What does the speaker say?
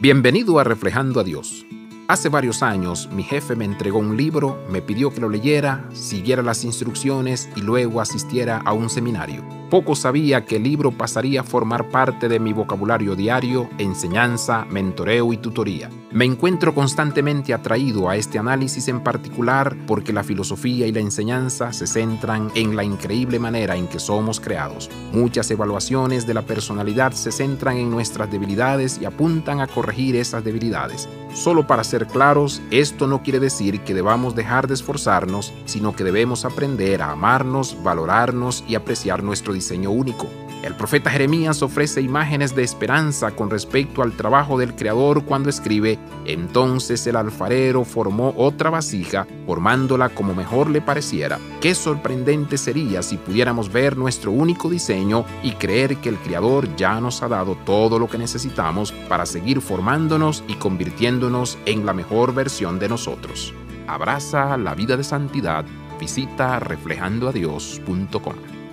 Bienvenido a Reflejando a Dios. Hace varios años mi jefe me entregó un libro, me pidió que lo leyera, siguiera las instrucciones y luego asistiera a un seminario. Poco sabía que el libro pasaría a formar parte de mi vocabulario diario, enseñanza, mentoreo y tutoría. Me encuentro constantemente atraído a este análisis en particular porque la filosofía y la enseñanza se centran en la increíble manera en que somos creados. Muchas evaluaciones de la personalidad se centran en nuestras debilidades y apuntan a corregir esas debilidades. Solo para ser claros, esto no quiere decir que debamos dejar de esforzarnos, sino que debemos aprender a amarnos, valorarnos y apreciar nuestro diseño único. El profeta Jeremías ofrece imágenes de esperanza con respecto al trabajo del Creador cuando escribe, entonces el alfarero formó otra vasija, formándola como mejor le pareciera. Qué sorprendente sería si pudiéramos ver nuestro único diseño y creer que el Creador ya nos ha dado todo lo que necesitamos para seguir formándonos y convirtiéndonos en la mejor versión de nosotros. Abraza la vida de santidad. Visita reflejandoadios.com.